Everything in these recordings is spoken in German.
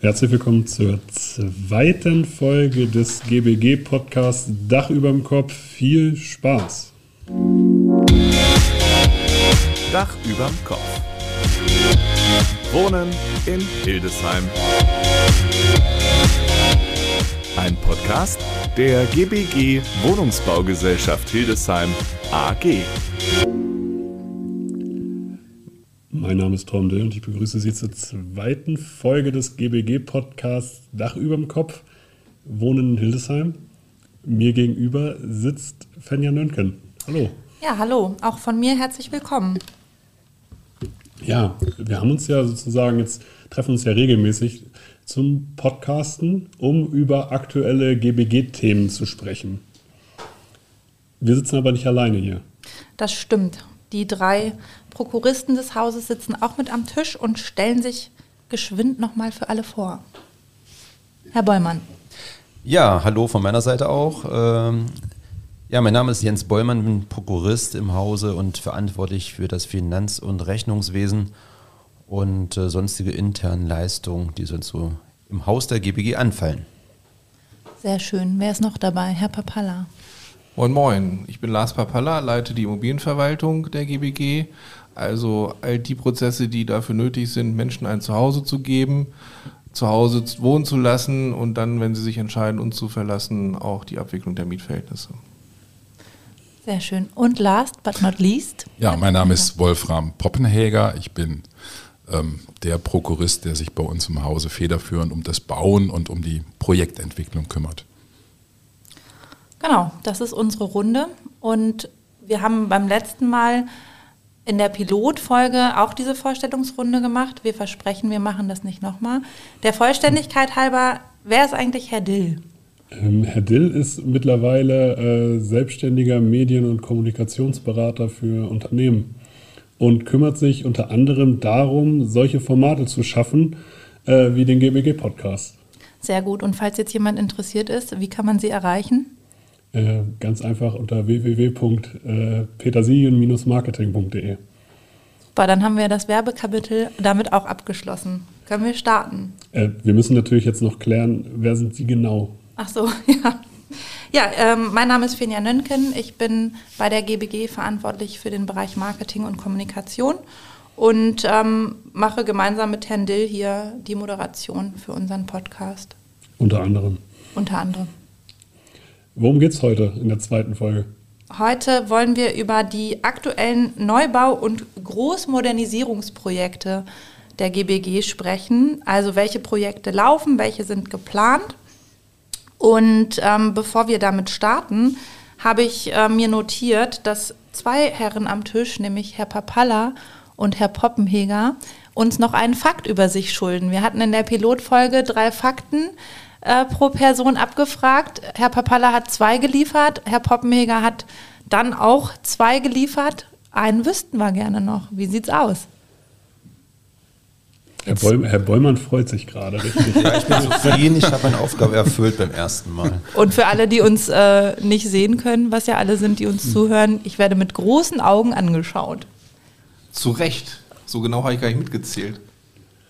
Herzlich willkommen zur zweiten Folge des GBG-Podcasts Dach überm Kopf. Viel Spaß! Dach überm Kopf. Wohnen in Hildesheim. Ein Podcast der GBG Wohnungsbaugesellschaft Hildesheim AG. Mein Name ist Tom Dill und ich begrüße Sie zur zweiten Folge des GBG-Podcasts Dach überm Kopf. Wohnen in Hildesheim. Mir gegenüber sitzt Fenja Nönken. Hallo. Ja, hallo. Auch von mir herzlich willkommen. Ja, wir haben uns ja sozusagen jetzt, treffen uns ja regelmäßig zum Podcasten, um über aktuelle GBG-Themen zu sprechen. Wir sitzen aber nicht alleine hier. Das stimmt. Die drei Prokuristen des Hauses sitzen auch mit am Tisch und stellen sich geschwind nochmal für alle vor. Herr Bollmann. Ja, hallo von meiner Seite auch. Ähm, ja, mein Name ist Jens Bollmann, bin Prokurist im Hause und verantwortlich für das Finanz- und Rechnungswesen und äh, sonstige internen Leistungen, die sonst so im Haus der GBG anfallen. Sehr schön. Wer ist noch dabei? Herr Papalla. Moin Moin, ich bin Lars Papalla, leite die Immobilienverwaltung der GBG. Also all die Prozesse, die dafür nötig sind, Menschen ein Zuhause zu geben, zu Hause wohnen zu lassen und dann, wenn sie sich entscheiden, uns zu verlassen, auch die Abwicklung der Mietverhältnisse. Sehr schön. Und last but not least? Ja, mein Name ist Wolfram Poppenhäger. Ich bin ähm, der Prokurist, der sich bei uns im Hause federführend um das Bauen und um die Projektentwicklung kümmert. Genau, das ist unsere Runde. Und wir haben beim letzten Mal in der Pilotfolge auch diese Vorstellungsrunde gemacht. Wir versprechen, wir machen das nicht nochmal. Der Vollständigkeit halber, wer ist eigentlich Herr Dill? Ähm, Herr Dill ist mittlerweile äh, selbstständiger Medien- und Kommunikationsberater für Unternehmen und kümmert sich unter anderem darum, solche Formate zu schaffen, äh, wie den GBG-Podcast. Sehr gut. Und falls jetzt jemand interessiert ist, wie kann man Sie erreichen? Äh, ganz einfach unter www.petersilien-marketing.de. Super, dann haben wir das Werbekapitel damit auch abgeschlossen. Können wir starten? Äh, wir müssen natürlich jetzt noch klären, wer sind Sie genau? Ach so, ja. Ja, ähm, mein Name ist Finja Nönken. Ich bin bei der GBG verantwortlich für den Bereich Marketing und Kommunikation und ähm, mache gemeinsam mit Herrn Dill hier die Moderation für unseren Podcast. Unter anderem. Unter anderem. Worum geht es heute in der zweiten Folge? Heute wollen wir über die aktuellen Neubau- und Großmodernisierungsprojekte der GBG sprechen. Also welche Projekte laufen, welche sind geplant und ähm, bevor wir damit starten, habe ich äh, mir notiert, dass zwei Herren am Tisch, nämlich Herr Papalla und Herr Poppenheger, uns noch einen Fakt über sich schulden. Wir hatten in der Pilotfolge drei Fakten äh, pro Person abgefragt. Herr Papalla hat zwei geliefert, Herr Poppenheger hat dann auch zwei geliefert. Einen wüssten wir gerne noch. Wie sieht's aus? Herr, Boll, Herr Bollmann freut sich gerade richtig. Ja, ich bin zufrieden, ich habe meine Aufgabe erfüllt beim ersten Mal. Und für alle, die uns äh, nicht sehen können, was ja alle sind, die uns zuhören, ich werde mit großen Augen angeschaut. Zu Recht. So genau habe ich gar nicht mitgezählt.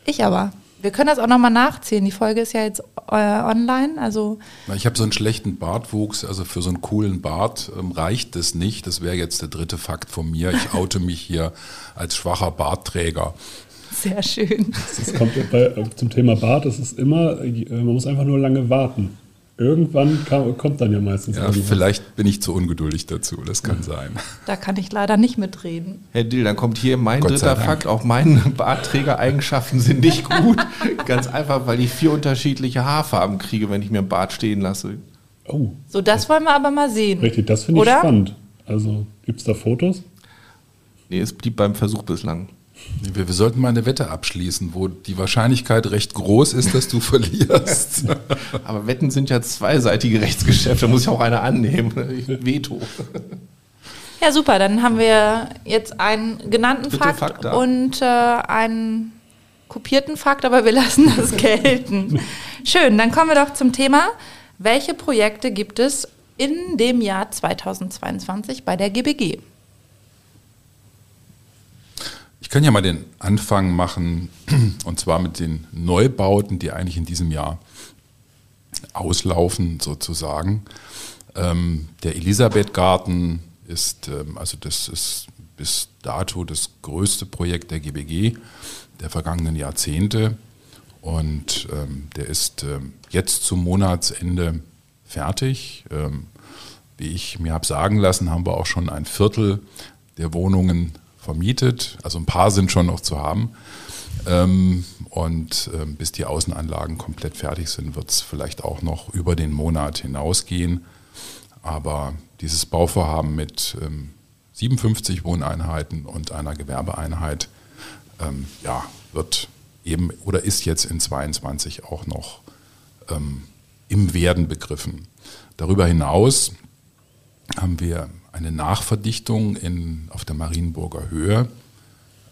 Ich aber. Wir können das auch nochmal nachzählen. Die Folge ist ja jetzt äh, online. Also ich habe so einen schlechten Bartwuchs, also für so einen coolen Bart ähm, reicht das nicht. Das wäre jetzt der dritte Fakt von mir. Ich oute mich hier als schwacher Bartträger. Sehr schön. Das kommt bei, zum Thema Bart, es ist immer, man muss einfach nur lange warten. Irgendwann kam, kommt dann ja meistens. Ja, vielleicht bin ich zu ungeduldig dazu, das kann sein. Da kann ich leider nicht mitreden. Herr Dill, dann kommt hier mein Gott dritter Fakt. Auch meine Bartträgereigenschaften sind nicht gut. Ganz einfach, weil ich vier unterschiedliche Haarfarben kriege, wenn ich mir einen Bart stehen lasse. Oh. So, das wollen wir aber mal sehen. Richtig, das finde ich spannend. Also, gibt es da Fotos? Nee, es blieb beim Versuch bislang. Wir, wir, sollten mal eine Wette abschließen, wo die Wahrscheinlichkeit recht groß ist, dass du verlierst. Aber Wetten sind ja zweiseitige Rechtsgeschäfte, da muss ich auch einer annehmen. Veto. Ja, super. Dann haben wir jetzt einen genannten Bitte Fakt, Fakt und äh, einen kopierten Fakt, aber wir lassen das gelten. Schön, dann kommen wir doch zum Thema. Welche Projekte gibt es in dem Jahr 2022 bei der GBG? Ich kann ja mal den Anfang machen, und zwar mit den Neubauten, die eigentlich in diesem Jahr auslaufen, sozusagen. Ähm, der Elisabethgarten ist, ähm, also das ist bis dato das größte Projekt der GBG der vergangenen Jahrzehnte. Und ähm, der ist ähm, jetzt zum Monatsende fertig. Ähm, wie ich mir habe sagen lassen, haben wir auch schon ein Viertel der Wohnungen vermietet. Also ein paar sind schon noch zu haben. Ähm, und ähm, bis die Außenanlagen komplett fertig sind, wird es vielleicht auch noch über den Monat hinausgehen. Aber dieses Bauvorhaben mit 57 ähm, Wohneinheiten und einer Gewerbeeinheit ja, wird eben oder ist jetzt in 22 auch noch im Werden begriffen. Darüber hinaus haben wir eine Nachverdichtung in, auf der Marienburger Höhe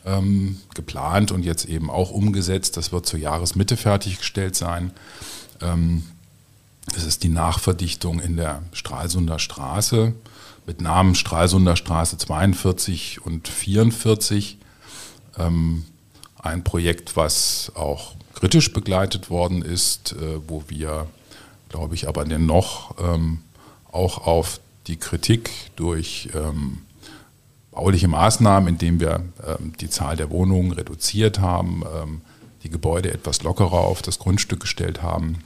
ähm, geplant und jetzt eben auch umgesetzt. Das wird zur Jahresmitte fertiggestellt sein. Ähm, das ist die Nachverdichtung in der Stralsunder Straße mit Namen Stralsunder Straße 42 und 44. Ähm, ein Projekt, was auch kritisch begleitet worden ist, äh, wo wir, glaube ich, aber dennoch ähm, auch auf die Kritik durch ähm, bauliche Maßnahmen, indem wir ähm, die Zahl der Wohnungen reduziert haben, ähm, die Gebäude etwas lockerer auf das Grundstück gestellt haben,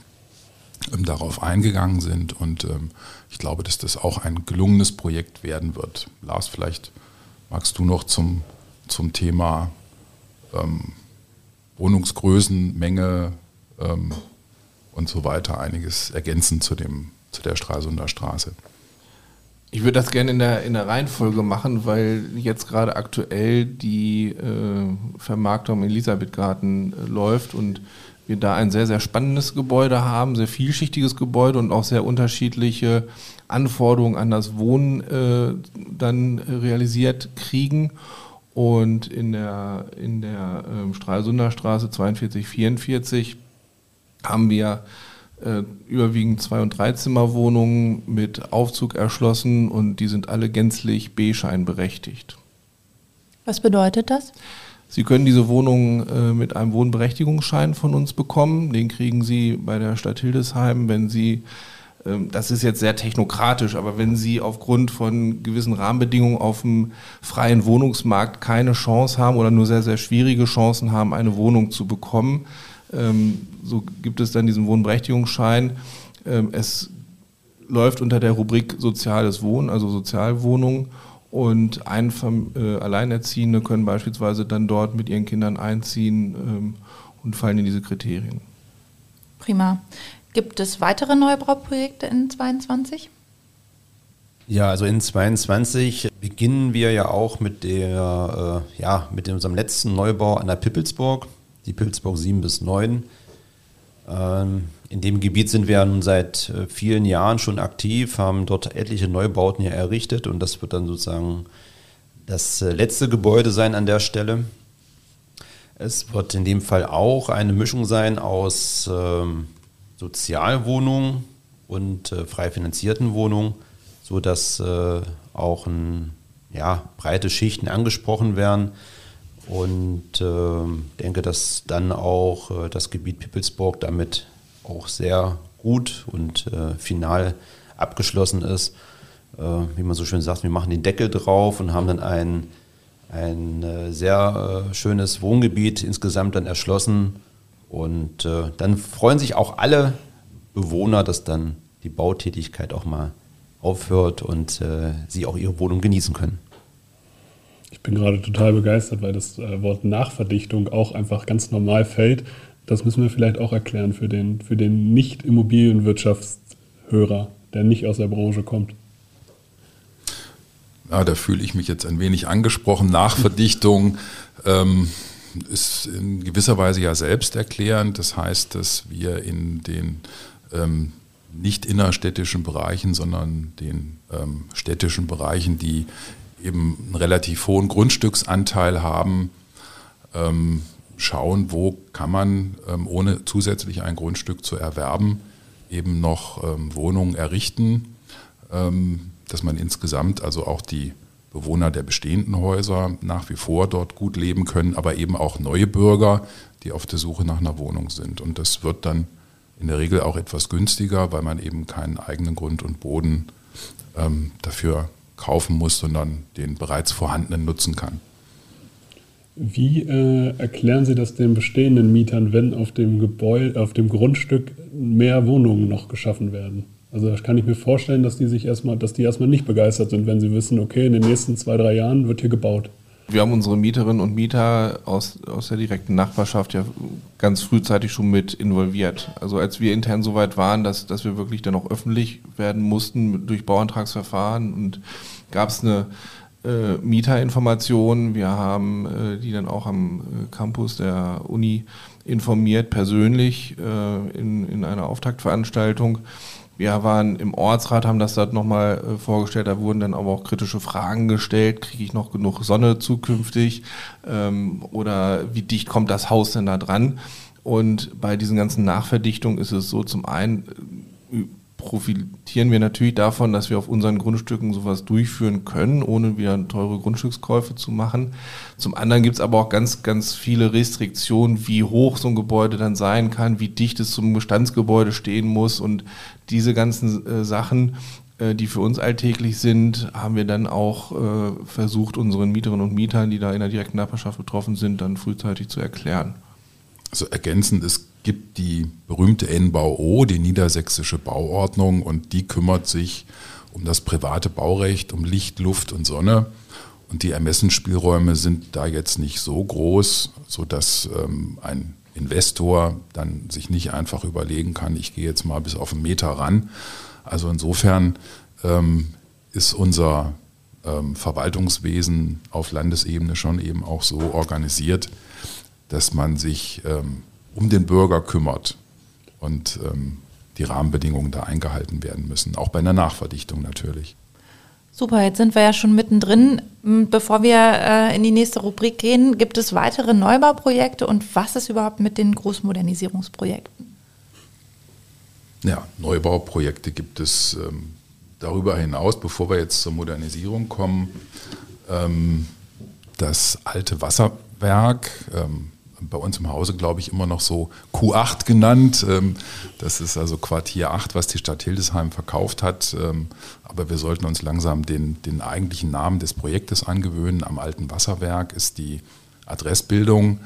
ähm, darauf eingegangen sind. Und ähm, ich glaube, dass das auch ein gelungenes Projekt werden wird. Lars, vielleicht magst du noch zum, zum Thema ähm, Wohnungsgrößen, Menge und so weiter einiges ergänzen zu, dem, zu der Stralsunder Straße. Ich würde das gerne in der, in der Reihenfolge machen, weil jetzt gerade aktuell die äh, Vermarktung im Elisabethgarten äh, läuft und wir da ein sehr, sehr spannendes Gebäude haben, sehr vielschichtiges Gebäude und auch sehr unterschiedliche Anforderungen an das Wohnen äh, dann realisiert kriegen. Und in der, in der ähm, Stralsunder Straße 42, 44 haben wir äh, überwiegend Zwei- und Dreizimmerwohnungen mit Aufzug erschlossen und die sind alle gänzlich B-Schein berechtigt. Was bedeutet das? Sie können diese Wohnungen äh, mit einem Wohnberechtigungsschein von uns bekommen. Den kriegen Sie bei der Stadt Hildesheim, wenn Sie, ähm, das ist jetzt sehr technokratisch, aber wenn Sie aufgrund von gewissen Rahmenbedingungen auf dem freien Wohnungsmarkt keine Chance haben oder nur sehr, sehr schwierige Chancen haben, eine Wohnung zu bekommen, so gibt es dann diesen Wohnberechtigungsschein. Ähm, es läuft unter der Rubrik Soziales Wohnen, also Sozialwohnung. Und Einfam äh, Alleinerziehende können beispielsweise dann dort mit ihren Kindern einziehen ähm, und fallen in diese Kriterien. Prima. Gibt es weitere Neubauprojekte in 22? Ja, also in 22 beginnen wir ja auch mit der, äh, ja, mit unserem letzten Neubau an der Pippelsburg die Pilzburg 7 bis 9. Ähm, in dem Gebiet sind wir nun seit äh, vielen Jahren schon aktiv, haben dort etliche Neubauten hier errichtet und das wird dann sozusagen das äh, letzte Gebäude sein an der Stelle. Es wird in dem Fall auch eine Mischung sein aus ähm, Sozialwohnungen und äh, frei finanzierten Wohnungen, sodass auch ein, ja, breite Schichten angesprochen werden. Und äh, denke, dass dann auch äh, das Gebiet Pippelsburg damit auch sehr gut und äh, final abgeschlossen ist. Äh, wie man so schön sagt, wir machen den Deckel drauf und haben dann ein, ein äh, sehr äh, schönes Wohngebiet insgesamt dann erschlossen. Und dann freuen sich auch alle Bewohner, dass dann die Bautätigkeit auch mal aufhört und sie auch ihre Wohnung genießen können. Ich bin gerade total begeistert, weil das äh, Wort Nachverdichtung auch einfach ganz normal fällt. Das müssen wir vielleicht auch erklären für den, für den Nicht-Immobilienwirtschaftshörer, der nicht aus der Branche kommt. Ja, da fühle ich mich jetzt ein wenig angesprochen. Nachverdichtung ähm, ist in gewisser Weise ja selbsterklärend. Das heißt, dass wir in den ähm, nicht innerstädtischen Bereichen, sondern den ähm, städtischen Bereichen, die eben einen relativ hohen Grundstücksanteil haben, ähm, schauen, wo kann man, ähm, ohne zusätzlich ein Grundstück zu erwerben, eben noch ähm, Wohnungen errichten, ähm, dass man insgesamt also auch die Bewohner der bestehenden Häuser nach wie vor dort gut leben können, aber eben auch neue Bürger, die auf der Suche nach einer Wohnung sind. Und das wird dann in der Regel auch etwas günstiger, weil man eben keinen eigenen Grund und Boden ähm, dafür kaufen muss, sondern den bereits vorhandenen nutzen kann. Wie äh, erklären Sie das den bestehenden Mietern, wenn auf dem Gebäude, auf dem Grundstück mehr Wohnungen noch geschaffen werden? Also das kann ich mir vorstellen, dass die sich erstmal, dass die erstmal nicht begeistert sind, wenn sie wissen, okay, in den nächsten zwei, drei Jahren wird hier gebaut. Wir haben unsere Mieterinnen und Mieter aus, aus der direkten Nachbarschaft ja ganz frühzeitig schon mit involviert. Also als wir intern so weit waren, dass, dass wir wirklich dann auch öffentlich werden mussten durch Bauantragsverfahren und gab es eine äh, Mieterinformation. Wir haben äh, die dann auch am äh, Campus der Uni informiert, persönlich äh, in, in einer Auftaktveranstaltung. Wir waren im Ortsrat, haben das dort nochmal äh, vorgestellt, da wurden dann aber auch kritische Fragen gestellt. Kriege ich noch genug Sonne zukünftig? Ähm, oder wie dicht kommt das Haus denn da dran? Und bei diesen ganzen Nachverdichtungen ist es so, zum einen äh, profitieren wir natürlich davon, dass wir auf unseren Grundstücken sowas durchführen können, ohne wieder teure Grundstückskäufe zu machen. Zum anderen gibt es aber auch ganz, ganz viele Restriktionen, wie hoch so ein Gebäude dann sein kann, wie dicht es zum Bestandsgebäude stehen muss und diese ganzen äh, Sachen, äh, die für uns alltäglich sind, haben wir dann auch äh, versucht, unseren Mieterinnen und Mietern, die da in der direkten Nachbarschaft betroffen sind, dann frühzeitig zu erklären. Also ergänzend, es gibt die berühmte NBAO, die niedersächsische Bauordnung, und die kümmert sich um das private Baurecht, um Licht, Luft und Sonne. Und die Ermessensspielräume sind da jetzt nicht so groß, sodass ähm, ein Investor dann sich nicht einfach überlegen kann, ich gehe jetzt mal bis auf einen Meter ran. Also insofern ähm, ist unser ähm, Verwaltungswesen auf Landesebene schon eben auch so organisiert, dass man sich ähm, um den Bürger kümmert und ähm, die Rahmenbedingungen da eingehalten werden müssen, auch bei einer Nachverdichtung natürlich. Super, jetzt sind wir ja schon mittendrin. Bevor wir äh, in die nächste Rubrik gehen, gibt es weitere Neubauprojekte und was ist überhaupt mit den Großmodernisierungsprojekten? Ja, Neubauprojekte gibt es ähm, darüber hinaus, bevor wir jetzt zur Modernisierung kommen. Ähm, das alte Wasserwerk, ähm, bei uns im Hause, glaube ich, immer noch so Q8 genannt. Ähm, das ist also Quartier 8, was die Stadt Hildesheim verkauft hat. Ähm, aber wir sollten uns langsam den, den eigentlichen Namen des Projektes angewöhnen. Am alten Wasserwerk ist die Adressbildung.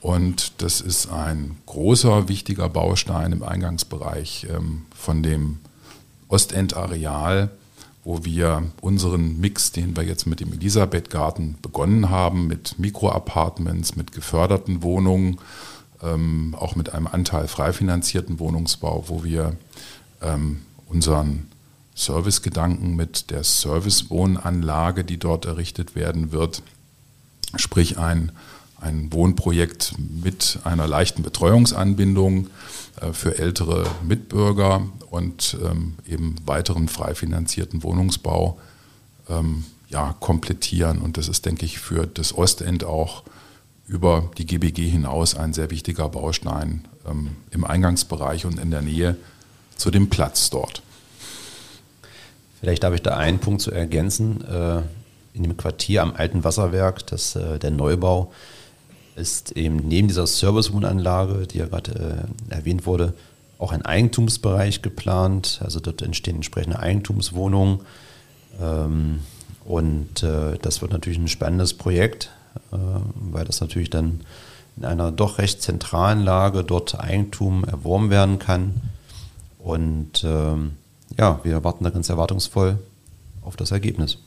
Und das ist ein großer, wichtiger Baustein im Eingangsbereich ähm, von dem Ostendareal wo wir unseren Mix, den wir jetzt mit dem Elisabethgarten begonnen haben, mit Mikroapartments, mit geförderten Wohnungen, ähm, auch mit einem Anteil frei finanzierten Wohnungsbau, wo wir ähm, unseren Servicegedanken mit der Servicewohnanlage, die dort errichtet werden wird, sprich ein, ein Wohnprojekt mit einer leichten Betreuungsanbindung, äh, für ältere Mitbürger und ähm, eben weiteren frei finanzierten Wohnungsbau ähm, ja, komplettieren. Und das ist, denke ich, für das Ostend auch über die GBG hinaus ein sehr wichtiger Baustein ähm, im Eingangsbereich und in der Nähe zu dem Platz dort. Vielleicht darf ich da einen Punkt zu ergänzen. Äh, in dem Quartier am alten Wasserwerk, das, äh, der Neubau, ist eben neben dieser Servicewohnanlage, die ja gerade äh, erwähnt wurde, auch ein Eigentumsbereich geplant. Also dort entstehen entsprechende Eigentumswohnungen. Ähm, und äh, das wird natürlich ein spannendes Projekt, äh, weil das natürlich dann in einer doch recht zentralen Lage dort Eigentum erworben werden kann. Und ähm, ja, wir warten da ganz erwartungsvoll auf das Ergebnis.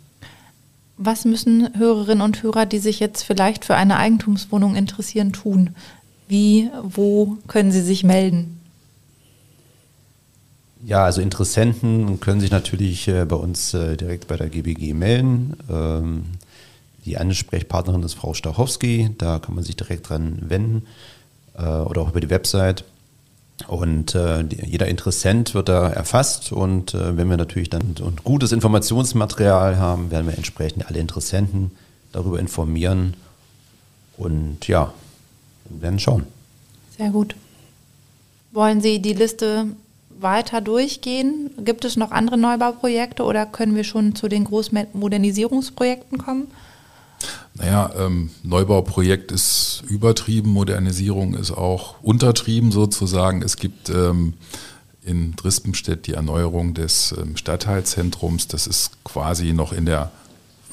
Was müssen Hörerinnen und Hörer, die sich jetzt vielleicht für eine Eigentumswohnung interessieren, tun? Wie, wo können sie sich melden? Ja, also Interessenten können sich natürlich äh, bei uns äh, direkt bei der GBG melden. Ähm, die Ansprechpartnerin ist Frau Stachowski, da kann man sich direkt dran wenden äh, oder auch über die Website. Und äh, jeder Interessent wird da erfasst und äh, wenn wir natürlich dann ein gutes Informationsmaterial haben, werden wir entsprechend alle Interessenten darüber informieren und ja, werden schauen. Sehr gut. Wollen Sie die Liste weiter durchgehen? Gibt es noch andere Neubauprojekte oder können wir schon zu den Großmodernisierungsprojekten kommen? Naja, ähm, Neubauprojekt ist übertrieben, Modernisierung ist auch untertrieben sozusagen. Es gibt ähm, in Drispenstedt die Erneuerung des ähm, Stadtteilzentrums. Das ist quasi noch in der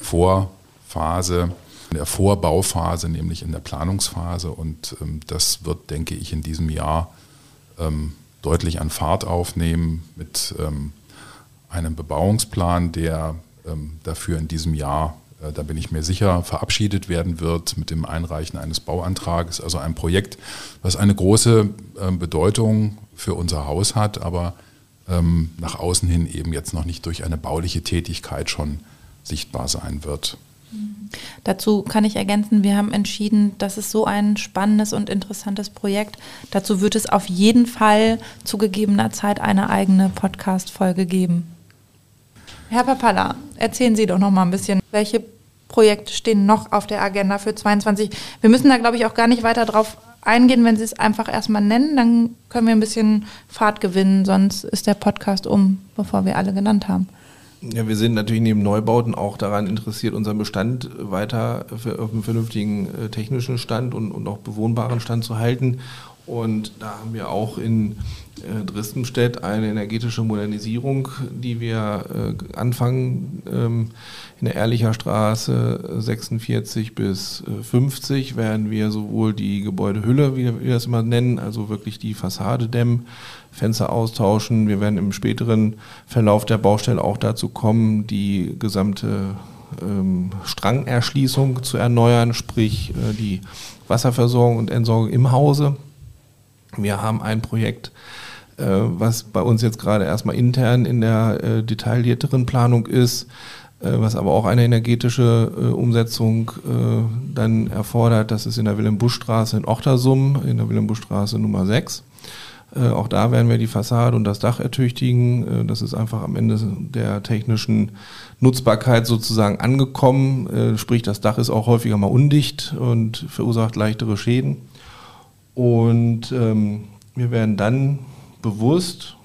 Vorphase, in der Vorbauphase, nämlich in der Planungsphase. Und ähm, das wird, denke ich, in diesem Jahr ähm, deutlich an Fahrt aufnehmen mit ähm, einem Bebauungsplan, der dafür in diesem Jahr da bin ich mir sicher, verabschiedet werden wird mit dem Einreichen eines Bauantrages. Also ein Projekt, was eine große ähm, Bedeutung für unser Haus hat, aber ähm, nach außen hin eben jetzt noch nicht durch eine bauliche Tätigkeit schon sichtbar sein wird. Dazu kann ich ergänzen, wir haben entschieden, das ist so ein spannendes und interessantes Projekt. Dazu wird es auf jeden Fall zu gegebener Zeit eine eigene Podcast-Folge geben. Herr Papalla, erzählen Sie doch noch mal ein bisschen, welche Projekte stehen noch auf der Agenda für 22? Wir müssen da, glaube ich, auch gar nicht weiter drauf eingehen, wenn Sie es einfach erstmal nennen, dann können wir ein bisschen Fahrt gewinnen, sonst ist der Podcast um, bevor wir alle genannt haben. Ja, wir sind natürlich neben Neubauten auch daran interessiert, unseren Bestand weiter auf einem vernünftigen äh, technischen Stand und, und auch bewohnbaren Stand zu halten. Und da haben wir auch in äh, Dresdenstedt eine energetische Modernisierung, die wir äh, anfangen ähm, in der Ehrlicher Straße 46 bis 50 werden wir sowohl die Gebäudehülle, wie wir das immer nennen, also wirklich die Fassade dämmen, Fenster austauschen. Wir werden im späteren Verlauf der Baustelle auch dazu kommen, die gesamte ähm, Strangerschließung zu erneuern, sprich äh, die Wasserversorgung und Entsorgung im Hause. Wir haben ein Projekt, äh, was bei uns jetzt gerade erstmal intern in der äh, detaillierteren Planung ist, äh, was aber auch eine energetische äh, Umsetzung äh, dann erfordert. Das ist in der Wilhelm-Busch-Straße in Ochtersum, in der Wilhelm-Busch-Straße Nummer 6. Äh, auch da werden wir die Fassade und das Dach ertüchtigen. Äh, das ist einfach am Ende der technischen Nutzbarkeit sozusagen angekommen. Äh, sprich, das Dach ist auch häufiger mal undicht und verursacht leichtere Schäden. Und ähm, wir werden dann bewusst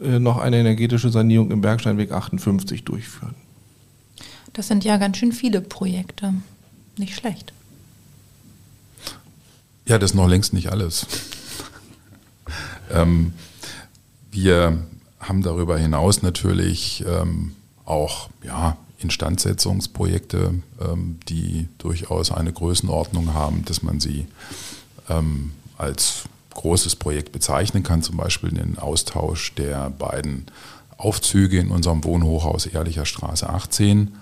äh, noch eine energetische Sanierung im Bergsteinweg 58 durchführen. Das sind ja ganz schön viele Projekte. Nicht schlecht. Ja, das ist noch längst nicht alles. ähm, wir haben darüber hinaus natürlich ähm, auch ja, Instandsetzungsprojekte, ähm, die durchaus eine Größenordnung haben, dass man sie ähm, als großes Projekt bezeichnen kann, zum Beispiel den Austausch der beiden Aufzüge in unserem Wohnhochhaus Ehrlicher Straße 18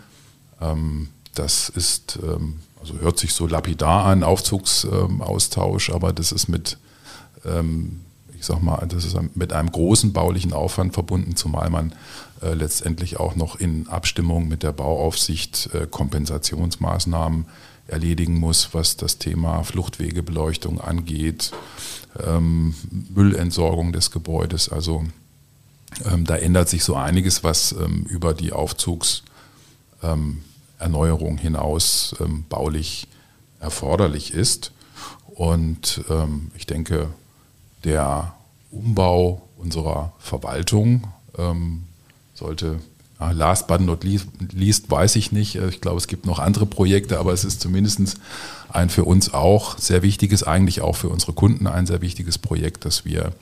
ähm, das ist, ähm, also hört sich so lapidar an, Aufzugsaustausch, aber das ist mit, ähm, ich sag mal, das ist mit einem großen baulichen Aufwand verbunden, zumal man äh, letztendlich auch noch in Abstimmung mit der Bauaufsicht äh, Kompensationsmaßnahmen erledigen muss, was das Thema Fluchtwegebeleuchtung angeht, Müllentsorgung des Gebäudes. Also da ändert sich so einiges, was über die Aufzugs- ähm, hinaus ähm, baulich erforderlich ist. Und ähm, ich denke, der Umbau unserer Verwaltung ähm, sollte, last but not least, weiß ich nicht, ich glaube, es gibt noch andere Projekte, aber es ist zumindest ein für uns auch sehr wichtiges, eigentlich auch für unsere Kunden ein sehr wichtiges Projekt, dass wir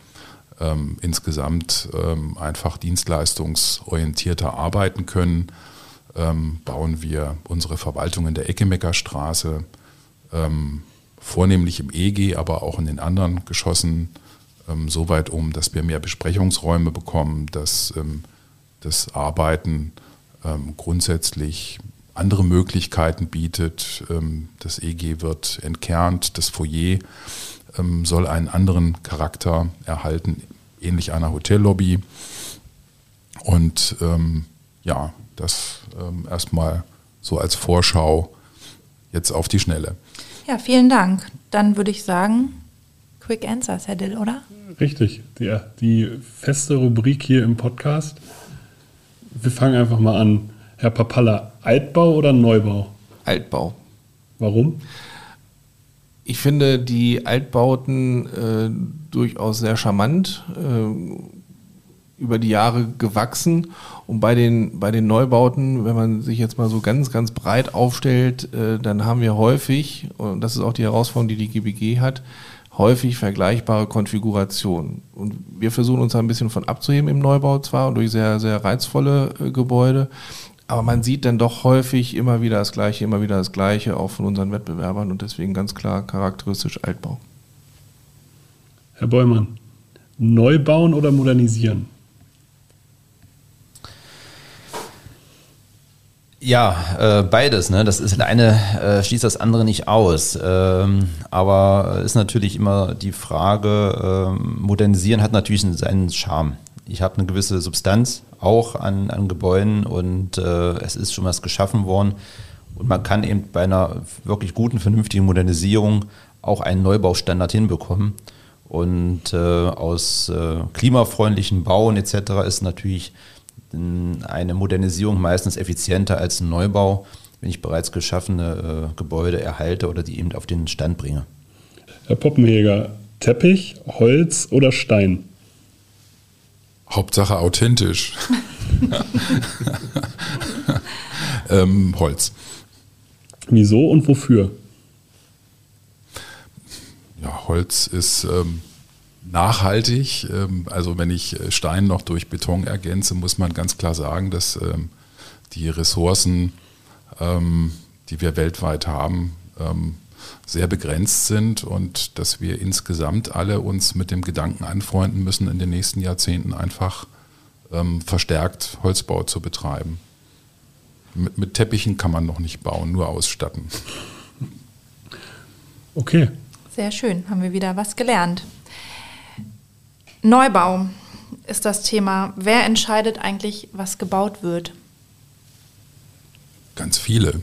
ähm, insgesamt ähm, einfach dienstleistungsorientierter arbeiten können. Ähm, bauen wir unsere Verwaltung in der Eckemeckerstraße, ähm, vornehmlich im EG, aber auch in den anderen Geschossen ähm, so weit um, dass wir mehr Besprechungsräume bekommen, dass ähm, das Arbeiten ähm, grundsätzlich andere Möglichkeiten bietet. Ähm, das EG wird entkernt, das Foyer soll einen anderen Charakter erhalten, ähnlich einer Hotellobby. Und ja, das ähm, erstmal so als Vorschau jetzt auf die Schnelle. Ja, vielen Dank. Dann würde ich sagen, Quick Answers, Herr Dill, oder? Richtig, die, die feste Rubrik hier im Podcast. Wir fangen einfach mal an. Herr Papalla, Altbau oder Neubau? Altbau. Warum? Ich finde die Altbauten äh, durchaus sehr charmant. Äh, über die Jahre gewachsen. Und bei den, bei den Neubauten, wenn man sich jetzt mal so ganz, ganz breit aufstellt, äh, dann haben wir häufig, und das ist auch die Herausforderung, die die GBG hat, häufig vergleichbare Konfigurationen. Und wir versuchen uns da ein bisschen von abzuheben im Neubau zwar durch sehr, sehr reizvolle äh, Gebäude, aber man sieht dann doch häufig immer wieder das Gleiche, immer wieder das Gleiche, auch von unseren Wettbewerbern und deswegen ganz klar charakteristisch Altbau. Herr Beumann, neu bauen oder modernisieren? Ja, äh, beides. Ne? Das ist eine äh, schließt das andere nicht aus. Ähm, aber ist natürlich immer die Frage, ähm, modernisieren hat natürlich seinen Charme. Ich habe eine gewisse Substanz auch an, an Gebäuden und äh, es ist schon was geschaffen worden. Und man kann eben bei einer wirklich guten, vernünftigen Modernisierung auch einen Neubaustandard hinbekommen. Und äh, aus äh, klimafreundlichen Bauen etc. ist natürlich eine Modernisierung meistens effizienter als ein Neubau, wenn ich bereits geschaffene äh, Gebäude erhalte oder die eben auf den Stand bringe. Herr Poppenheger, Teppich, Holz oder Stein? Hauptsache authentisch. ähm, Holz. Wieso und wofür? Ja, Holz ist ähm, nachhaltig. Ähm, also wenn ich äh, Stein noch durch Beton ergänze, muss man ganz klar sagen, dass ähm, die Ressourcen, ähm, die wir weltweit haben, sehr begrenzt sind und dass wir insgesamt alle uns mit dem Gedanken anfreunden müssen, in den nächsten Jahrzehnten einfach verstärkt Holzbau zu betreiben. Mit, mit Teppichen kann man noch nicht bauen, nur ausstatten. Okay. Sehr schön, haben wir wieder was gelernt. Neubau ist das Thema. Wer entscheidet eigentlich, was gebaut wird? Ganz viele.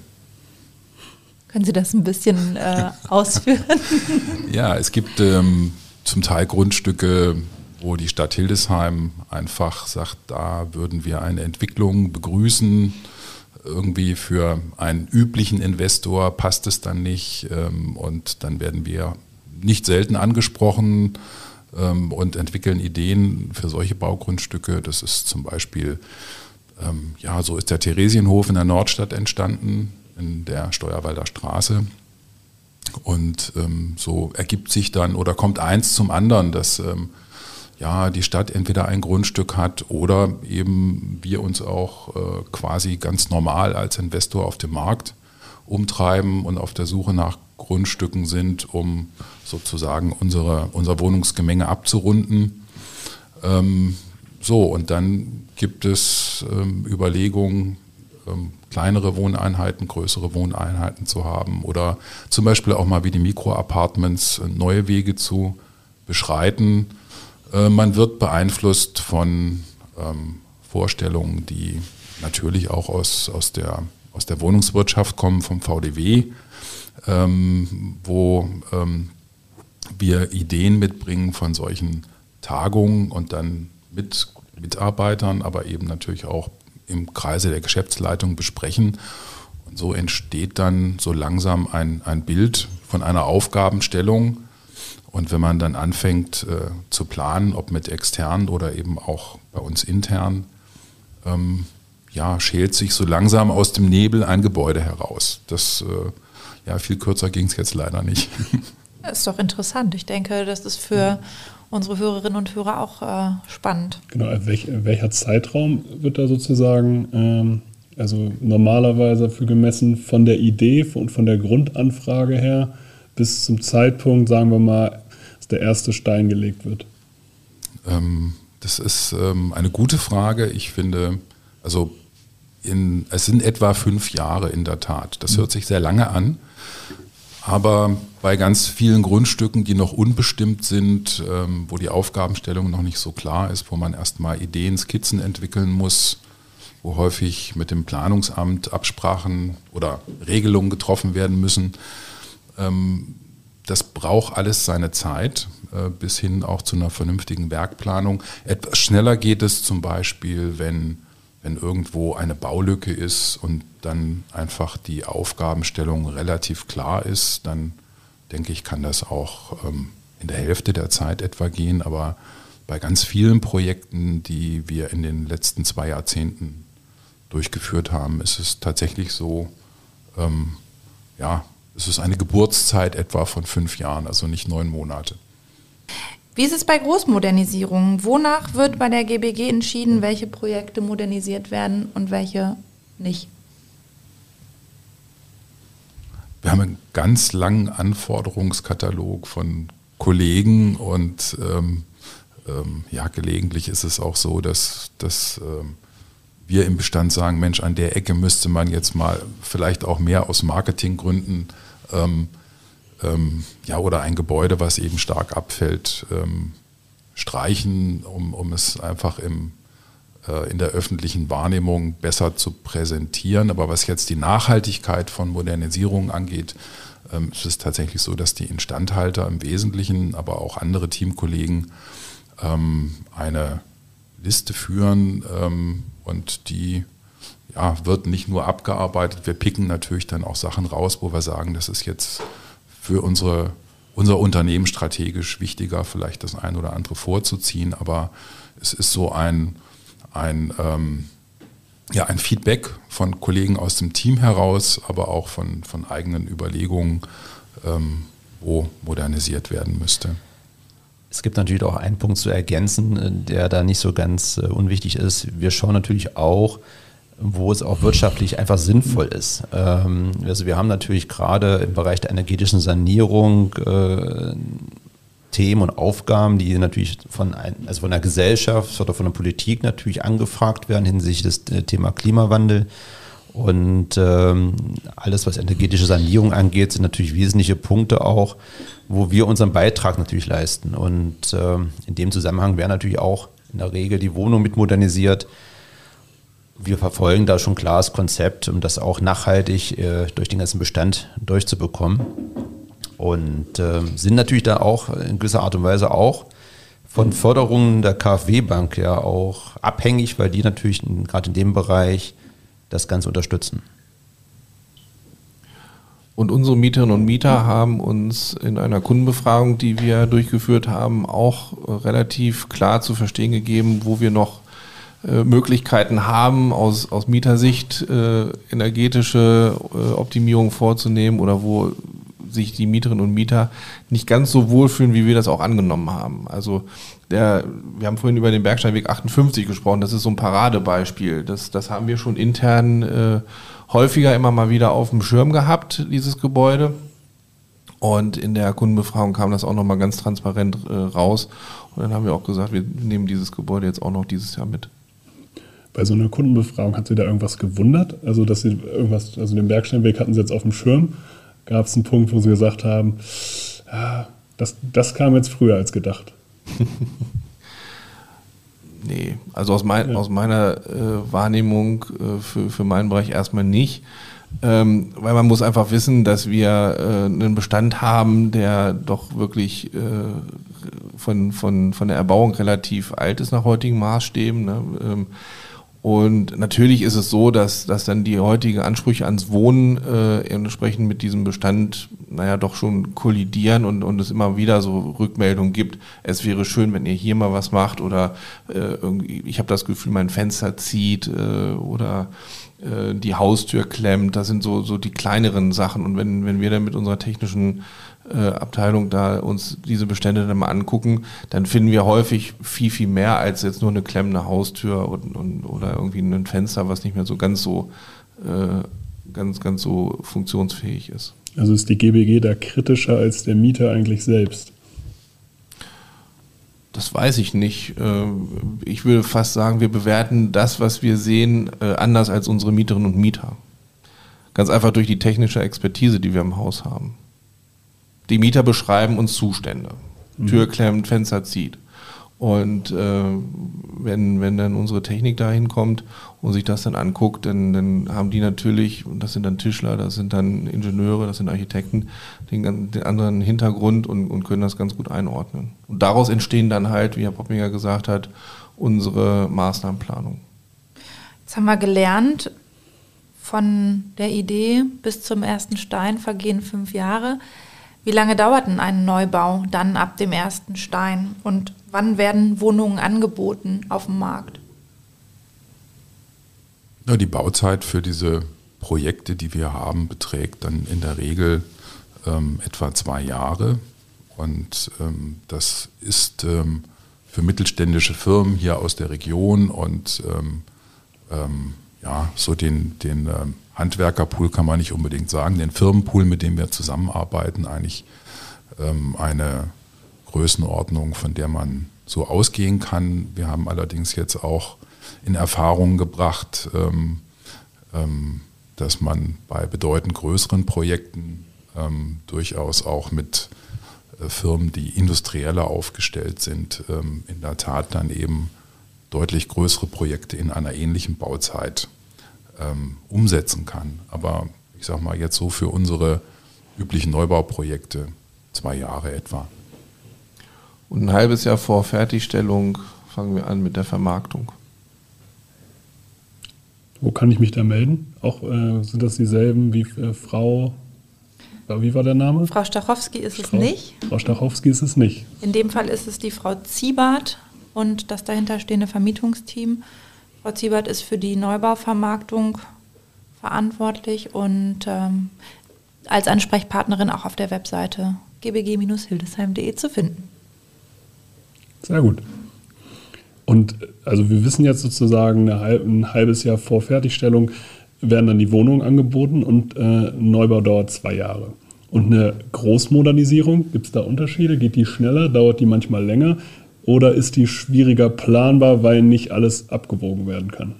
Können Sie das ein bisschen äh, ausführen? ja, es gibt ähm, zum Teil Grundstücke, wo die Stadt Hildesheim einfach sagt, da würden wir eine Entwicklung begrüßen. Irgendwie für einen üblichen Investor passt es dann nicht ähm, und dann werden wir nicht selten angesprochen ähm, und entwickeln Ideen für solche Baugrundstücke. Das ist zum Beispiel, ähm, ja, so ist der Theresienhof in der Nordstadt entstanden in der Steuerwalder Straße. Und ähm, so ergibt sich dann oder kommt eins zum anderen, dass ähm, ja, die Stadt entweder ein Grundstück hat oder eben wir uns auch äh, quasi ganz normal als Investor auf dem Markt umtreiben und auf der Suche nach Grundstücken sind, um sozusagen unsere, unser Wohnungsgemenge abzurunden. Ähm, so, und dann gibt es ähm, Überlegungen, ähm, kleinere Wohneinheiten, größere Wohneinheiten zu haben oder zum Beispiel auch mal wie die Mikroapartments äh, neue Wege zu beschreiten. Äh, man wird beeinflusst von ähm, Vorstellungen, die natürlich auch aus, aus, der, aus der Wohnungswirtschaft kommen, vom VDW, ähm, wo ähm, wir Ideen mitbringen von solchen Tagungen und dann mit Mitarbeitern, aber eben natürlich auch im Kreise der Geschäftsleitung besprechen. Und so entsteht dann so langsam ein, ein Bild von einer Aufgabenstellung. Und wenn man dann anfängt äh, zu planen, ob mit extern oder eben auch bei uns intern, ähm, ja, schält sich so langsam aus dem Nebel ein Gebäude heraus. Das, äh, ja, viel kürzer ging es jetzt leider nicht. Das ist doch interessant. Ich denke, das ist für unsere Hörerinnen und Hörer auch äh, spannend. Genau, welch, welcher Zeitraum wird da sozusagen, ähm, also normalerweise für gemessen von der Idee und von der Grundanfrage her bis zum Zeitpunkt, sagen wir mal, dass der erste Stein gelegt wird? Ähm, das ist ähm, eine gute Frage. Ich finde, also in, es sind etwa fünf Jahre in der Tat. Das hört sich sehr lange an. Aber bei ganz vielen Grundstücken, die noch unbestimmt sind, ähm, wo die Aufgabenstellung noch nicht so klar ist, wo man erstmal Ideen, Skizzen entwickeln muss, wo häufig mit dem Planungsamt Absprachen oder Regelungen getroffen werden müssen, ähm, das braucht alles seine Zeit, äh, bis hin auch zu einer vernünftigen Werkplanung. Etwas schneller geht es zum Beispiel, wenn wenn irgendwo eine Baulücke ist und dann einfach die Aufgabenstellung relativ klar ist, dann denke ich, kann das auch ähm, in der Hälfte der Zeit etwa gehen. Aber bei ganz vielen Projekten, die wir in den letzten zwei Jahrzehnten durchgeführt haben, ist es tatsächlich so, ähm, ja, es ist eine Geburtszeit etwa von fünf Jahren, also nicht neun Monate. Wie ist es bei Großmodernisierungen? Wonach wird bei der GBG entschieden, welche Projekte modernisiert werden und welche nicht? Wir haben einen ganz langen Anforderungskatalog von Kollegen und ähm, ähm, ja, gelegentlich ist es auch so, dass, dass ähm, wir im Bestand sagen, Mensch, an der Ecke müsste man jetzt mal vielleicht auch mehr aus Marketinggründen ähm, ähm, ja, oder ein Gebäude, was eben stark abfällt, ähm, streichen, um, um es einfach im, äh, in der öffentlichen Wahrnehmung besser zu präsentieren. Aber was jetzt die Nachhaltigkeit von Modernisierung angeht, ähm, ist es tatsächlich so, dass die Instandhalter im Wesentlichen, aber auch andere Teamkollegen ähm, eine Liste führen ähm, und die ja, wird nicht nur abgearbeitet, wir picken natürlich dann auch Sachen raus, wo wir sagen, das ist jetzt für unsere, unser Unternehmen strategisch wichtiger, vielleicht das ein oder andere vorzuziehen. Aber es ist so ein, ein, ähm, ja, ein Feedback von Kollegen aus dem Team heraus, aber auch von, von eigenen Überlegungen, ähm, wo modernisiert werden müsste. Es gibt natürlich auch einen Punkt zu ergänzen, der da nicht so ganz äh, unwichtig ist. Wir schauen natürlich auch, wo es auch wirtschaftlich einfach sinnvoll ist. Ähm, also wir haben natürlich gerade im Bereich der energetischen Sanierung äh, Themen und Aufgaben, die natürlich von, ein, also von der Gesellschaft oder von der Politik natürlich angefragt werden hinsichtlich des äh, Thema Klimawandel. Und ähm, alles, was energetische Sanierung angeht, sind natürlich wesentliche Punkte auch, wo wir unseren Beitrag natürlich leisten. Und ähm, in dem Zusammenhang wäre natürlich auch in der Regel die Wohnung mit modernisiert wir verfolgen da schon klares Konzept, um das auch nachhaltig äh, durch den ganzen Bestand durchzubekommen. Und äh, sind natürlich da auch in gewisser Art und Weise auch von Förderungen der KfW-Bank ja auch abhängig, weil die natürlich gerade in dem Bereich das Ganze unterstützen. Und unsere Mieterinnen und Mieter haben uns in einer Kundenbefragung, die wir durchgeführt haben, auch relativ klar zu verstehen gegeben, wo wir noch Möglichkeiten haben, aus, aus Mietersicht äh, energetische äh, Optimierung vorzunehmen oder wo sich die Mieterinnen und Mieter nicht ganz so wohlfühlen, wie wir das auch angenommen haben. Also der, wir haben vorhin über den Bergsteinweg 58 gesprochen, das ist so ein Paradebeispiel. Das, das haben wir schon intern äh, häufiger immer mal wieder auf dem Schirm gehabt, dieses Gebäude. Und in der Kundenbefragung kam das auch nochmal ganz transparent äh, raus. Und dann haben wir auch gesagt, wir nehmen dieses Gebäude jetzt auch noch dieses Jahr mit bei so einer Kundenbefragung hat Sie da irgendwas gewundert? Also, dass Sie irgendwas, also den Bergsteinweg hatten Sie jetzt auf dem Schirm. Gab es einen Punkt, wo Sie gesagt haben, ja, das, das kam jetzt früher als gedacht? nee, also aus, mein, ja. aus meiner äh, Wahrnehmung äh, für, für meinen Bereich erstmal nicht. Ähm, weil man muss einfach wissen, dass wir äh, einen Bestand haben, der doch wirklich äh, von, von, von der Erbauung relativ alt ist nach heutigen Maßstäben. Ne? Ähm, und natürlich ist es so, dass, dass dann die heutigen Ansprüche ans Wohnen äh, entsprechend mit diesem Bestand, naja, doch schon kollidieren und, und es immer wieder so Rückmeldungen gibt. Es wäre schön, wenn ihr hier mal was macht oder äh, irgendwie, ich habe das Gefühl, mein Fenster zieht äh, oder äh, die Haustür klemmt. Das sind so, so die kleineren Sachen. Und wenn, wenn wir dann mit unserer technischen Abteilung da uns diese Bestände dann mal angucken, dann finden wir häufig viel, viel mehr als jetzt nur eine klemmende Haustür und, und, oder irgendwie ein Fenster, was nicht mehr so ganz so, äh, ganz, ganz so funktionsfähig ist. Also ist die GBG da kritischer als der Mieter eigentlich selbst? Das weiß ich nicht. Äh, ich würde fast sagen, wir bewerten das, was wir sehen, äh, anders als unsere Mieterinnen und Mieter. Ganz einfach durch die technische Expertise, die wir im Haus haben. Die Mieter beschreiben uns Zustände. Mhm. Tür klemmt, Fenster zieht. Und äh, wenn, wenn dann unsere Technik da hinkommt und sich das dann anguckt, dann, dann haben die natürlich, und das sind dann Tischler, das sind dann Ingenieure, das sind Architekten, den, den anderen Hintergrund und, und können das ganz gut einordnen. Und daraus entstehen dann halt, wie Herr Poppinger gesagt hat, unsere Maßnahmenplanung. Jetzt haben wir gelernt, von der Idee bis zum ersten Stein vergehen fünf Jahre. Wie lange dauert denn ein Neubau dann ab dem ersten Stein? Und wann werden Wohnungen angeboten auf dem Markt? Ja, die Bauzeit für diese Projekte, die wir haben, beträgt dann in der Regel ähm, etwa zwei Jahre. Und ähm, das ist ähm, für mittelständische Firmen hier aus der Region und ähm, ähm, ja, so den, den ähm, Handwerkerpool kann man nicht unbedingt sagen, den Firmenpool, mit dem wir zusammenarbeiten, eigentlich eine Größenordnung, von der man so ausgehen kann. Wir haben allerdings jetzt auch in Erfahrung gebracht, dass man bei bedeutend größeren Projekten ähm, durchaus auch mit äh, Firmen, die industrieller aufgestellt sind, ähm, in der Tat dann eben deutlich größere Projekte in einer ähnlichen Bauzeit ähm, umsetzen kann. Aber ich sage mal jetzt so für unsere üblichen Neubauprojekte zwei Jahre etwa. Und ein halbes Jahr vor Fertigstellung fangen wir an mit der Vermarktung. Wo kann ich mich da melden? Auch äh, sind das dieselben wie äh, Frau wie war der Name? Frau Stachowski ist Strau es nicht. Frau Stachowski ist es nicht. In dem Fall ist es die Frau Ziebart und das dahinterstehende Vermietungsteam. Frau Ziebart ist für die Neubauvermarktung verantwortlich und ähm, als Ansprechpartnerin auch auf der Webseite gbg-hildesheim.de zu finden. Sehr gut. Und also wir wissen jetzt sozusagen ein halbes Jahr vor Fertigstellung werden dann die Wohnungen angeboten und äh, Neubau dauert zwei Jahre. Und eine Großmodernisierung, gibt es da Unterschiede? Geht die schneller? Dauert die manchmal länger? Oder ist die schwieriger planbar, weil nicht alles abgewogen werden kann?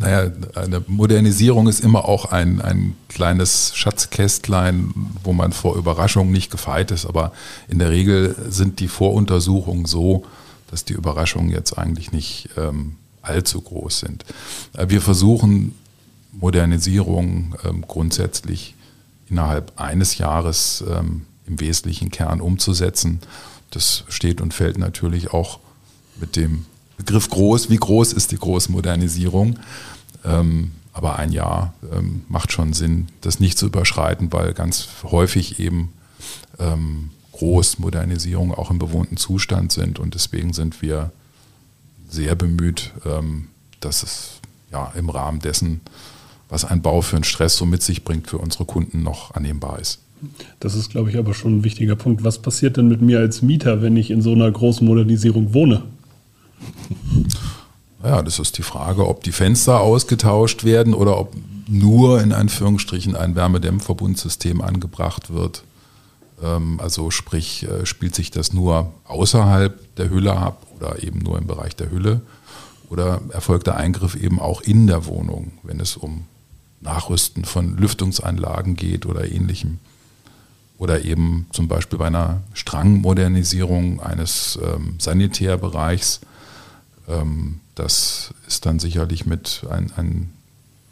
Naja, eine Modernisierung ist immer auch ein, ein kleines Schatzkästlein, wo man vor Überraschungen nicht gefeit ist. Aber in der Regel sind die Voruntersuchungen so, dass die Überraschungen jetzt eigentlich nicht ähm, allzu groß sind. Äh, wir versuchen Modernisierung ähm, grundsätzlich innerhalb eines Jahres ähm, im wesentlichen Kern umzusetzen. Das steht und fällt natürlich auch mit dem Begriff groß. Wie groß ist die Großmodernisierung? Ähm, aber ein Jahr ähm, macht schon Sinn, das nicht zu überschreiten, weil ganz häufig eben ähm, Großmodernisierungen auch im bewohnten Zustand sind und deswegen sind wir sehr bemüht, ähm, dass es ja im Rahmen dessen, was ein Bau für einen Stress so mit sich bringt, für unsere Kunden noch annehmbar ist. Das ist, glaube ich, aber schon ein wichtiger Punkt. Was passiert denn mit mir als Mieter, wenn ich in so einer großen Modernisierung wohne? Ja, das ist die Frage, ob die Fenster ausgetauscht werden oder ob nur in Anführungsstrichen ein Wärmedämmverbundsystem angebracht wird. Ähm, also sprich, äh, spielt sich das nur außerhalb der Hülle ab oder eben nur im Bereich der Hülle? Oder erfolgt der Eingriff eben auch in der Wohnung, wenn es um Nachrüsten von Lüftungsanlagen geht oder ähnlichem? Oder eben zum Beispiel bei einer Strangmodernisierung eines ähm, Sanitärbereichs. Ähm, das ist dann sicherlich mit ein, ein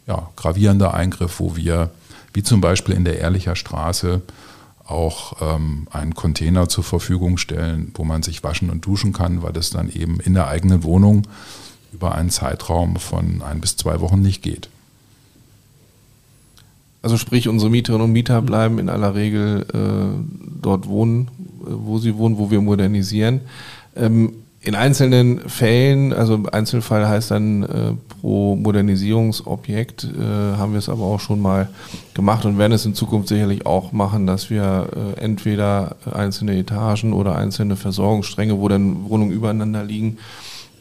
ja, gravierender Eingriff, wo wir, wie zum Beispiel in der Ehrlicher Straße, auch ähm, einen Container zur Verfügung stellen, wo man sich waschen und duschen kann, weil das dann eben in der eigenen Wohnung über einen Zeitraum von ein bis zwei Wochen nicht geht. Also sprich, unsere Mieterinnen und Mieter bleiben in aller Regel äh, dort wohnen, äh, wo sie wohnen, wo wir modernisieren. Ähm, in einzelnen Fällen, also Einzelfall heißt dann äh, pro Modernisierungsobjekt, äh, haben wir es aber auch schon mal gemacht und werden es in Zukunft sicherlich auch machen, dass wir äh, entweder einzelne Etagen oder einzelne Versorgungsstränge, wo dann Wohnungen übereinander liegen,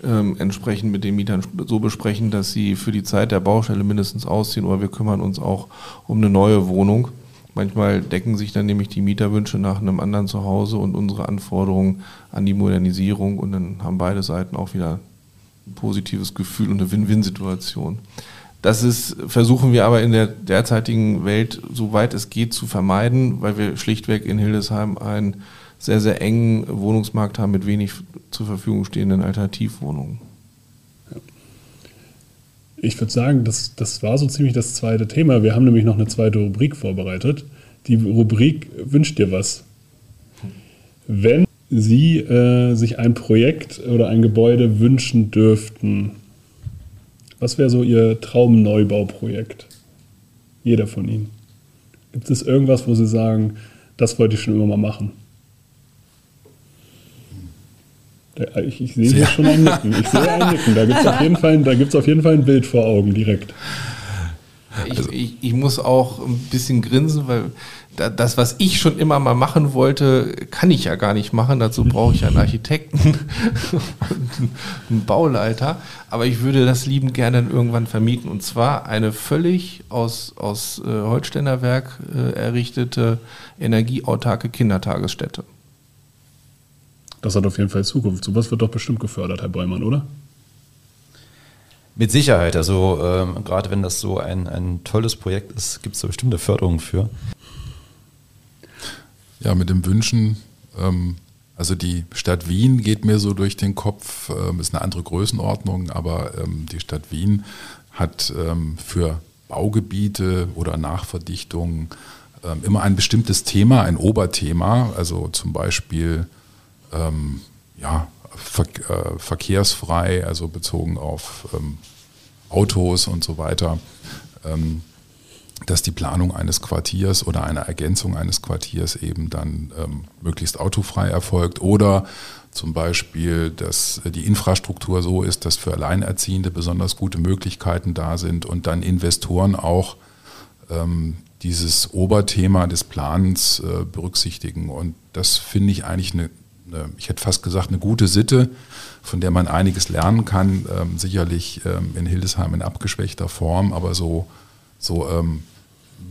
ähm, entsprechend mit den Mietern so besprechen, dass sie für die Zeit der Baustelle mindestens ausziehen oder wir kümmern uns auch um eine neue Wohnung. Manchmal decken sich dann nämlich die Mieterwünsche nach einem anderen Zuhause und unsere Anforderungen an die Modernisierung und dann haben beide Seiten auch wieder ein positives Gefühl und eine Win-Win-Situation. Das ist, versuchen wir aber in der derzeitigen Welt, soweit es geht, zu vermeiden, weil wir schlichtweg in Hildesheim einen sehr, sehr engen Wohnungsmarkt haben mit wenig zur Verfügung stehenden Alternativwohnungen. Ich würde sagen, das, das war so ziemlich das zweite Thema. Wir haben nämlich noch eine zweite Rubrik vorbereitet. Die Rubrik Wünscht dir was? Wenn Sie äh, sich ein Projekt oder ein Gebäude wünschen dürften, was wäre so Ihr Traumneubauprojekt? Jeder von Ihnen. Gibt es irgendwas, wo Sie sagen, das wollte ich schon immer mal machen? Ich, ich sehe hier schon ein Nicken. Ich sehe ein Nicken. Da gibt es auf, jeden Fall, auf jeden Fall ein Bild vor Augen direkt. Ich, ich, ich, muss auch ein bisschen grinsen, weil das, was ich schon immer mal machen wollte, kann ich ja gar nicht machen. Dazu brauche ich einen Architekten und einen Bauleiter. Aber ich würde das lieben gerne irgendwann vermieten. Und zwar eine völlig aus, aus äh, Holzständerwerk äh, errichtete energieautarke Kindertagesstätte. Das hat auf jeden Fall Zukunft. Sowas wird doch bestimmt gefördert, Herr Bäumann, oder? Mit Sicherheit. Also ähm, gerade wenn das so ein, ein tolles Projekt ist, gibt es da bestimmte Förderungen für. Ja, mit dem Wünschen, ähm, also die Stadt Wien geht mir so durch den Kopf, ähm, ist eine andere Größenordnung, aber ähm, die Stadt Wien hat ähm, für Baugebiete oder Nachverdichtungen ähm, immer ein bestimmtes Thema, ein Oberthema, also zum Beispiel ähm, ja, ver äh, verkehrsfrei, also bezogen auf ähm, Autos und so weiter, ähm, dass die Planung eines Quartiers oder eine Ergänzung eines Quartiers eben dann ähm, möglichst autofrei erfolgt oder zum Beispiel, dass die Infrastruktur so ist, dass für Alleinerziehende besonders gute Möglichkeiten da sind und dann Investoren auch ähm, dieses Oberthema des Planens äh, berücksichtigen. Und das finde ich eigentlich eine eine, ich hätte fast gesagt, eine gute Sitte, von der man einiges lernen kann. Ähm, sicherlich ähm, in Hildesheim in abgeschwächter Form, aber so, so ähm,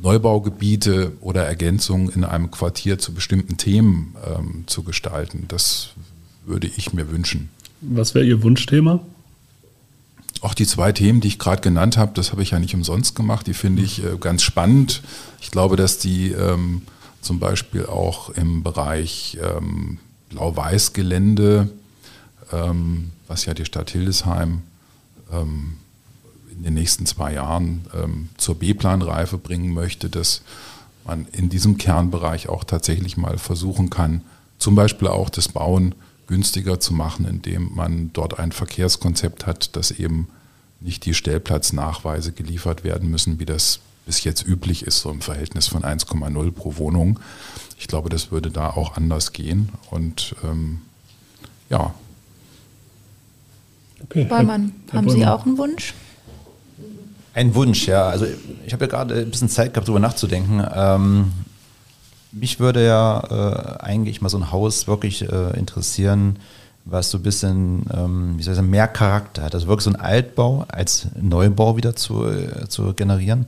Neubaugebiete oder Ergänzungen in einem Quartier zu bestimmten Themen ähm, zu gestalten, das würde ich mir wünschen. Was wäre Ihr Wunschthema? Auch die zwei Themen, die ich gerade genannt habe, das habe ich ja nicht umsonst gemacht, die finde ich äh, ganz spannend. Ich glaube, dass die ähm, zum Beispiel auch im Bereich ähm, Blau-Weiß-Gelände, ähm, was ja die Stadt Hildesheim ähm, in den nächsten zwei Jahren ähm, zur B-Plan-Reife bringen möchte, dass man in diesem Kernbereich auch tatsächlich mal versuchen kann, zum Beispiel auch das Bauen günstiger zu machen, indem man dort ein Verkehrskonzept hat, dass eben nicht die Stellplatznachweise geliefert werden müssen, wie das bis jetzt üblich ist, so im Verhältnis von 1,0 pro Wohnung. Ich glaube, das würde da auch anders gehen. Und ähm, ja. Okay. Bäumann, Herr, haben Herr Sie auch einen Wunsch? Ein Wunsch, ja. Also ich habe ja gerade ein bisschen Zeit gehabt, darüber nachzudenken. Ähm, mich würde ja äh, eigentlich mal so ein Haus wirklich äh, interessieren, was so ein bisschen, ähm, wie soll ich sagen, mehr Charakter hat. Also wirklich so ein Altbau als Neubau wieder zu, äh, zu generieren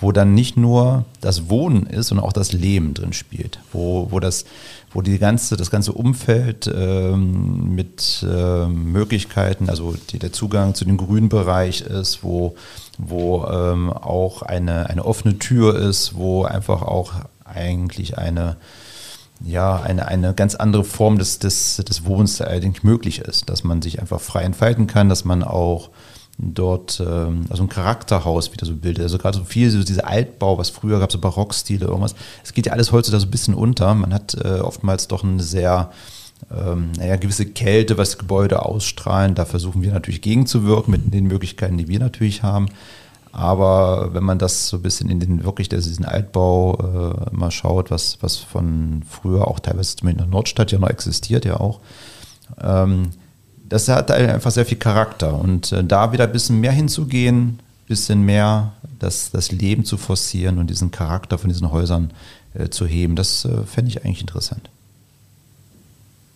wo dann nicht nur das Wohnen ist, sondern auch das Leben drin spielt, wo, wo, das, wo die ganze, das ganze Umfeld ähm, mit äh, Möglichkeiten, also die, der Zugang zu dem Grünbereich ist, wo, wo ähm, auch eine, eine offene Tür ist, wo einfach auch eigentlich eine, ja, eine, eine ganz andere Form des, des, des Wohnens eigentlich möglich ist, dass man sich einfach frei entfalten kann, dass man auch dort ähm, also ein Charakterhaus wieder so bildet. Also gerade so viel, so diese Altbau, was früher gab, so Barockstile, irgendwas. Es geht ja alles heutzutage so ein bisschen unter. Man hat äh, oftmals doch eine sehr ähm, naja, gewisse Kälte, was Gebäude ausstrahlen. Da versuchen wir natürlich gegenzuwirken mit den Möglichkeiten, die wir natürlich haben. Aber wenn man das so ein bisschen in den wirklich diesen Altbau äh, mal schaut, was, was von früher auch teilweise zumindest in der Nordstadt ja noch existiert, ja auch, ähm, das hat einfach sehr viel Charakter. Und äh, da wieder ein bisschen mehr hinzugehen, ein bisschen mehr das, das Leben zu forcieren und diesen Charakter von diesen Häusern äh, zu heben, das äh, fände ich eigentlich interessant.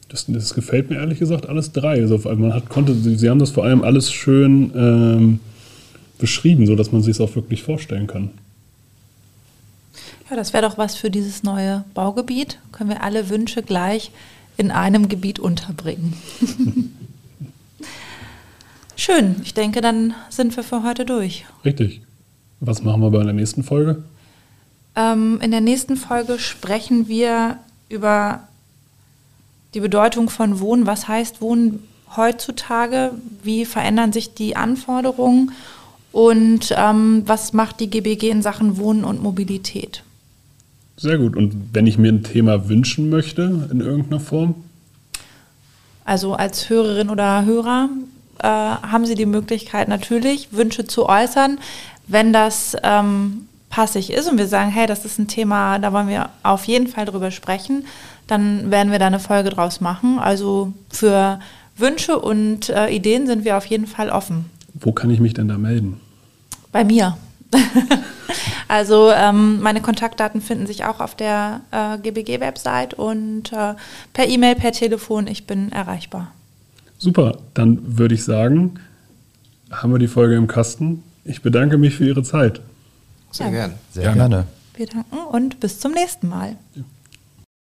Das, das, gefällt mir ehrlich gesagt alles drei. Also man hat, konnte, Sie haben das vor allem alles schön ähm, beschrieben, sodass man sich es auch wirklich vorstellen kann. Ja, das wäre doch was für dieses neue Baugebiet. Können wir alle Wünsche gleich in einem Gebiet unterbringen. Schön, ich denke, dann sind wir für heute durch. Richtig. Was machen wir bei der nächsten Folge? Ähm, in der nächsten Folge sprechen wir über die Bedeutung von Wohnen. Was heißt Wohnen heutzutage? Wie verändern sich die Anforderungen? Und ähm, was macht die GBG in Sachen Wohnen und Mobilität? Sehr gut. Und wenn ich mir ein Thema wünschen möchte in irgendeiner Form? Also als Hörerin oder Hörer äh, haben Sie die Möglichkeit natürlich, Wünsche zu äußern. Wenn das ähm, passig ist und wir sagen, hey, das ist ein Thema, da wollen wir auf jeden Fall drüber sprechen, dann werden wir da eine Folge draus machen. Also für Wünsche und äh, Ideen sind wir auf jeden Fall offen. Wo kann ich mich denn da melden? Bei mir. also ähm, meine Kontaktdaten finden sich auch auf der äh, GBG-Website und äh, per E-Mail, per Telefon, ich bin erreichbar. Super, dann würde ich sagen, haben wir die Folge im Kasten. Ich bedanke mich für Ihre Zeit. Sehr. Sehr Gerne. gerne. Wir danken und bis zum nächsten Mal. Ja.